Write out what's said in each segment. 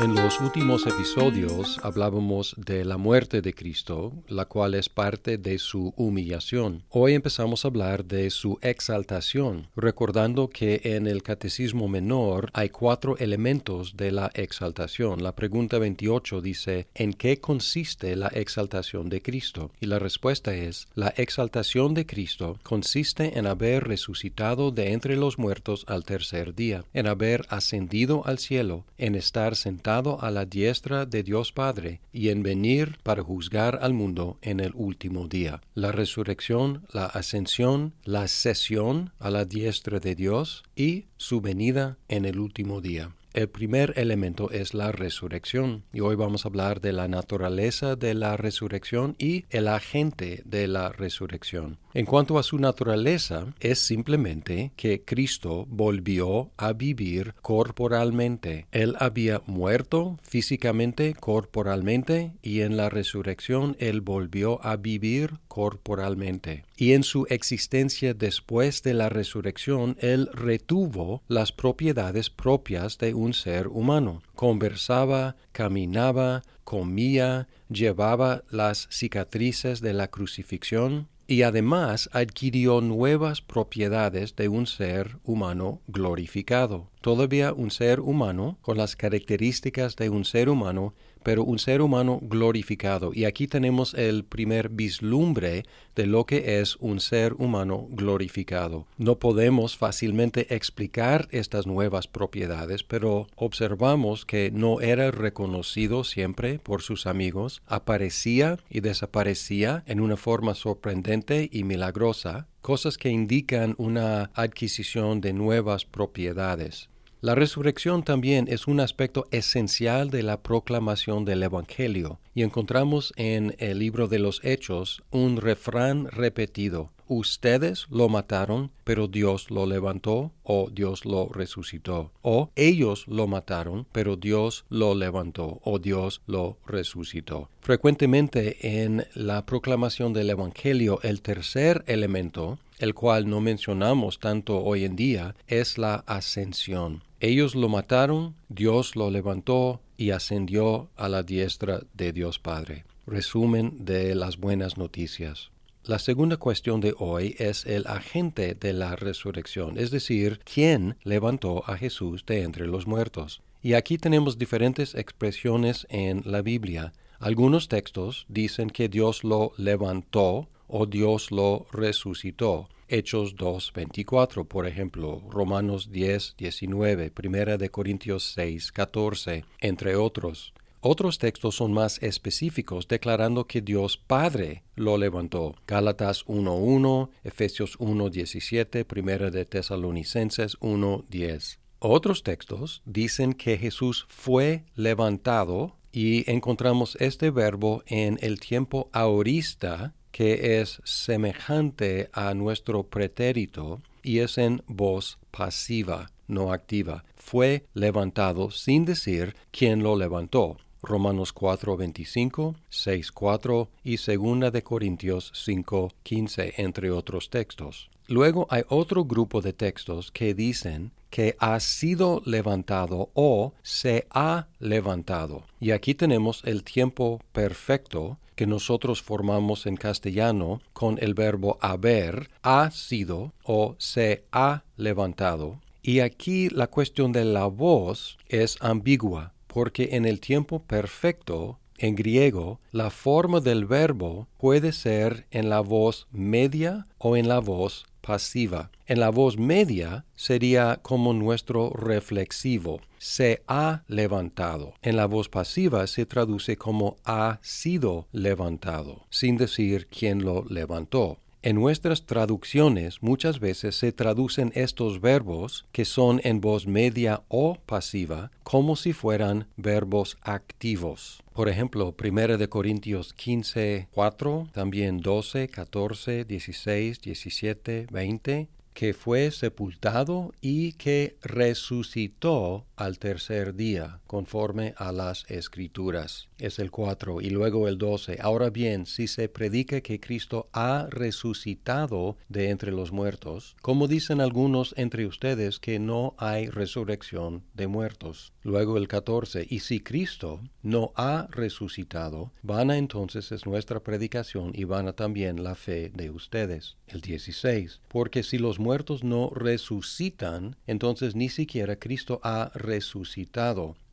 En los últimos episodios hablábamos de la muerte de Cristo, la cual es parte de su humillación. Hoy empezamos a hablar de su exaltación, recordando que en el Catecismo Menor hay cuatro elementos de la exaltación. La pregunta 28 dice, ¿en qué consiste la exaltación de Cristo? Y la respuesta es, la exaltación de Cristo consiste en haber resucitado de entre los muertos al tercer día, en haber ascendido al cielo, en estar sentado a la diestra de Dios Padre y en venir para juzgar al mundo en el último día. La resurrección, la ascensión, la sesión a la diestra de Dios y su venida en el último día. El primer elemento es la resurrección y hoy vamos a hablar de la naturaleza de la resurrección y el agente de la resurrección. En cuanto a su naturaleza, es simplemente que Cristo volvió a vivir corporalmente. Él había muerto físicamente, corporalmente, y en la resurrección Él volvió a vivir corporalmente. Y en su existencia después de la resurrección, Él retuvo las propiedades propias de un ser humano. Conversaba, caminaba, comía, llevaba las cicatrices de la crucifixión, y además adquirió nuevas propiedades de un ser humano glorificado. Todavía un ser humano con las características de un ser humano pero un ser humano glorificado. Y aquí tenemos el primer vislumbre de lo que es un ser humano glorificado. No podemos fácilmente explicar estas nuevas propiedades, pero observamos que no era reconocido siempre por sus amigos, aparecía y desaparecía en una forma sorprendente y milagrosa, cosas que indican una adquisición de nuevas propiedades. La resurrección también es un aspecto esencial de la proclamación del Evangelio y encontramos en el libro de los Hechos un refrán repetido. Ustedes lo mataron, pero Dios lo levantó o Dios lo resucitó. O ellos lo mataron, pero Dios lo levantó o Dios lo resucitó. Frecuentemente en la proclamación del Evangelio el tercer elemento, el cual no mencionamos tanto hoy en día, es la ascensión. Ellos lo mataron, Dios lo levantó y ascendió a la diestra de Dios Padre. Resumen de las buenas noticias. La segunda cuestión de hoy es el agente de la resurrección, es decir, quién levantó a Jesús de entre los muertos. Y aquí tenemos diferentes expresiones en la Biblia. Algunos textos dicen que Dios lo levantó o Dios lo resucitó. Hechos 2, 24, por ejemplo, Romanos 10, 19, Primera de Corintios 6, 14, entre otros. Otros textos son más específicos, declarando que Dios Padre lo levantó. Gálatas 1.1, Efesios 1.17, Primera de Tesalonicenses 1.10. Otros textos dicen que Jesús fue levantado y encontramos este verbo en el tiempo aorista que es semejante a nuestro pretérito y es en voz pasiva, no activa. Fue levantado sin decir quién lo levantó. Romanos 4:25, 6:4 y 2 de Corintios 5:15, entre otros textos. Luego hay otro grupo de textos que dicen que ha sido levantado o se ha levantado. Y aquí tenemos el tiempo perfecto que nosotros formamos en castellano con el verbo haber, ha sido o se ha levantado. Y aquí la cuestión de la voz es ambigua, porque en el tiempo perfecto, en griego, la forma del verbo puede ser en la voz media o en la voz En la voz media sería como nuestro reflexivo, se ha levantado. En la voz pasiva se traduce como ha sido levantado, sin decir quién lo levantó. En nuestras traducciones muchas veces se traducen estos verbos, que son en voz media o pasiva, como si fueran verbos activos. Por ejemplo, 1 de Corintios 15, 4, también 12, 14, 16, 17, 20, que fue sepultado y que resucitó al tercer día, conforme a las escrituras. Es el 4 y luego el 12. Ahora bien, si se predica que Cristo ha resucitado de entre los muertos, como dicen algunos entre ustedes que no hay resurrección de muertos. Luego el 14. Y si Cristo no ha resucitado, vana entonces es nuestra predicación y vana también la fe de ustedes. El 16. Porque si los muertos no resucitan, entonces ni siquiera Cristo ha resucitado.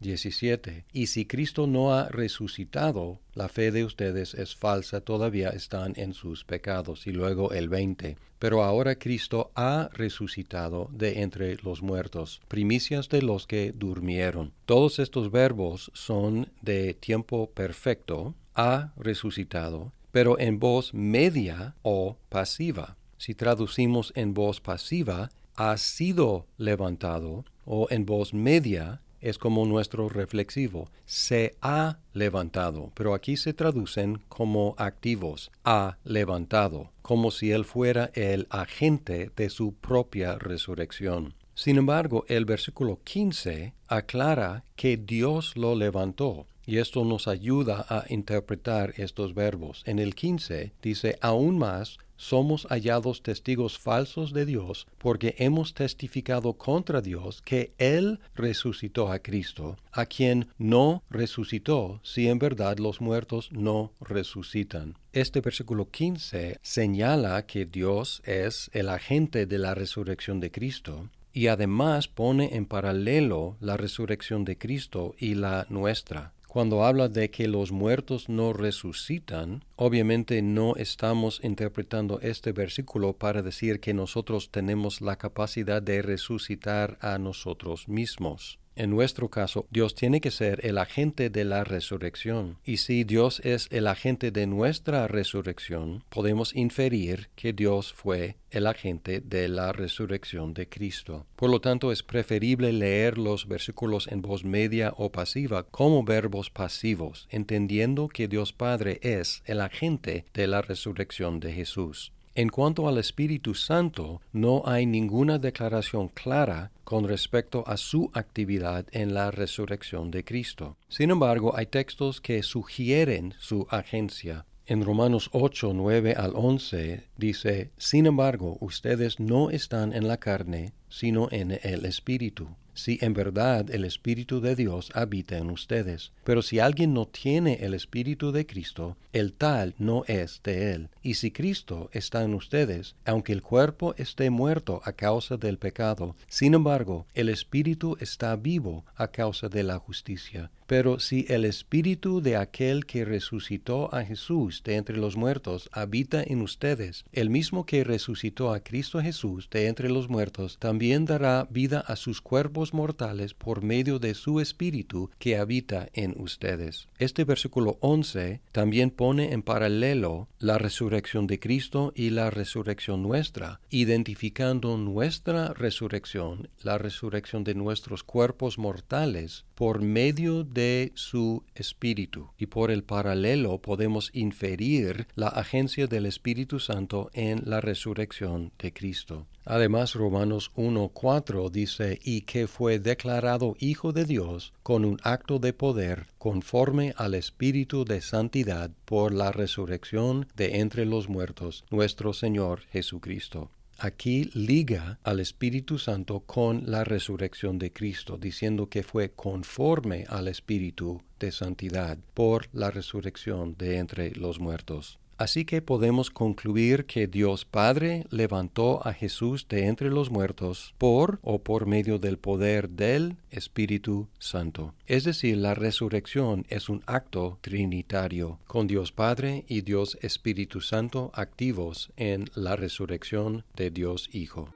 17. Y si Cristo no ha resucitado, la fe de ustedes es falsa, todavía están en sus pecados. Y luego el 20. Pero ahora Cristo ha resucitado de entre los muertos, primicias de los que durmieron. Todos estos verbos son de tiempo perfecto, ha resucitado, pero en voz media o pasiva. Si traducimos en voz pasiva, ha sido levantado, o en voz media, es como nuestro reflexivo, se ha levantado, pero aquí se traducen como activos, ha levantado, como si él fuera el agente de su propia resurrección. Sin embargo, el versículo 15 aclara que Dios lo levantó, y esto nos ayuda a interpretar estos verbos. En el 15 dice, aún más, somos hallados testigos falsos de Dios porque hemos testificado contra Dios que Él resucitó a Cristo, a quien no resucitó si en verdad los muertos no resucitan. Este versículo 15 señala que Dios es el agente de la resurrección de Cristo y además pone en paralelo la resurrección de Cristo y la nuestra. Cuando habla de que los muertos no resucitan, obviamente no estamos interpretando este versículo para decir que nosotros tenemos la capacidad de resucitar a nosotros mismos. En nuestro caso, Dios tiene que ser el agente de la resurrección. Y si Dios es el agente de nuestra resurrección, podemos inferir que Dios fue el agente de la resurrección de Cristo. Por lo tanto, es preferible leer los versículos en voz media o pasiva como verbos pasivos, entendiendo que Dios Padre es el agente de la resurrección de Jesús. En cuanto al Espíritu Santo, no hay ninguna declaración clara con respecto a su actividad en la resurrección de Cristo. Sin embargo, hay textos que sugieren su agencia. En Romanos 8, 9 al 11 dice, Sin embargo, ustedes no están en la carne, sino en el Espíritu si en verdad el Espíritu de Dios habita en ustedes. Pero si alguien no tiene el Espíritu de Cristo, el tal no es de él. Y si Cristo está en ustedes, aunque el cuerpo esté muerto a causa del pecado, sin embargo, el Espíritu está vivo a causa de la justicia. Pero si el Espíritu de aquel que resucitó a Jesús de entre los muertos habita en ustedes, el mismo que resucitó a Cristo Jesús de entre los muertos, también dará vida a sus cuerpos mortales por medio de su Espíritu que habita en ustedes. Este versículo 11 también pone en paralelo la resurrección de Cristo y la resurrección nuestra, identificando nuestra resurrección, la resurrección de nuestros cuerpos mortales, por medio de su espíritu. Y por el paralelo podemos inferir la agencia del Espíritu Santo en la resurrección de Cristo. Además, Romanos 1.4 dice, y que fue declarado Hijo de Dios con un acto de poder conforme al Espíritu de santidad por la resurrección de entre los muertos, nuestro Señor Jesucristo. Aquí liga al Espíritu Santo con la resurrección de Cristo, diciendo que fue conforme al Espíritu de santidad por la resurrección de entre los muertos. Así que podemos concluir que Dios Padre levantó a Jesús de entre los muertos por o por medio del poder del Espíritu Santo. Es decir, la resurrección es un acto trinitario, con Dios Padre y Dios Espíritu Santo activos en la resurrección de Dios Hijo.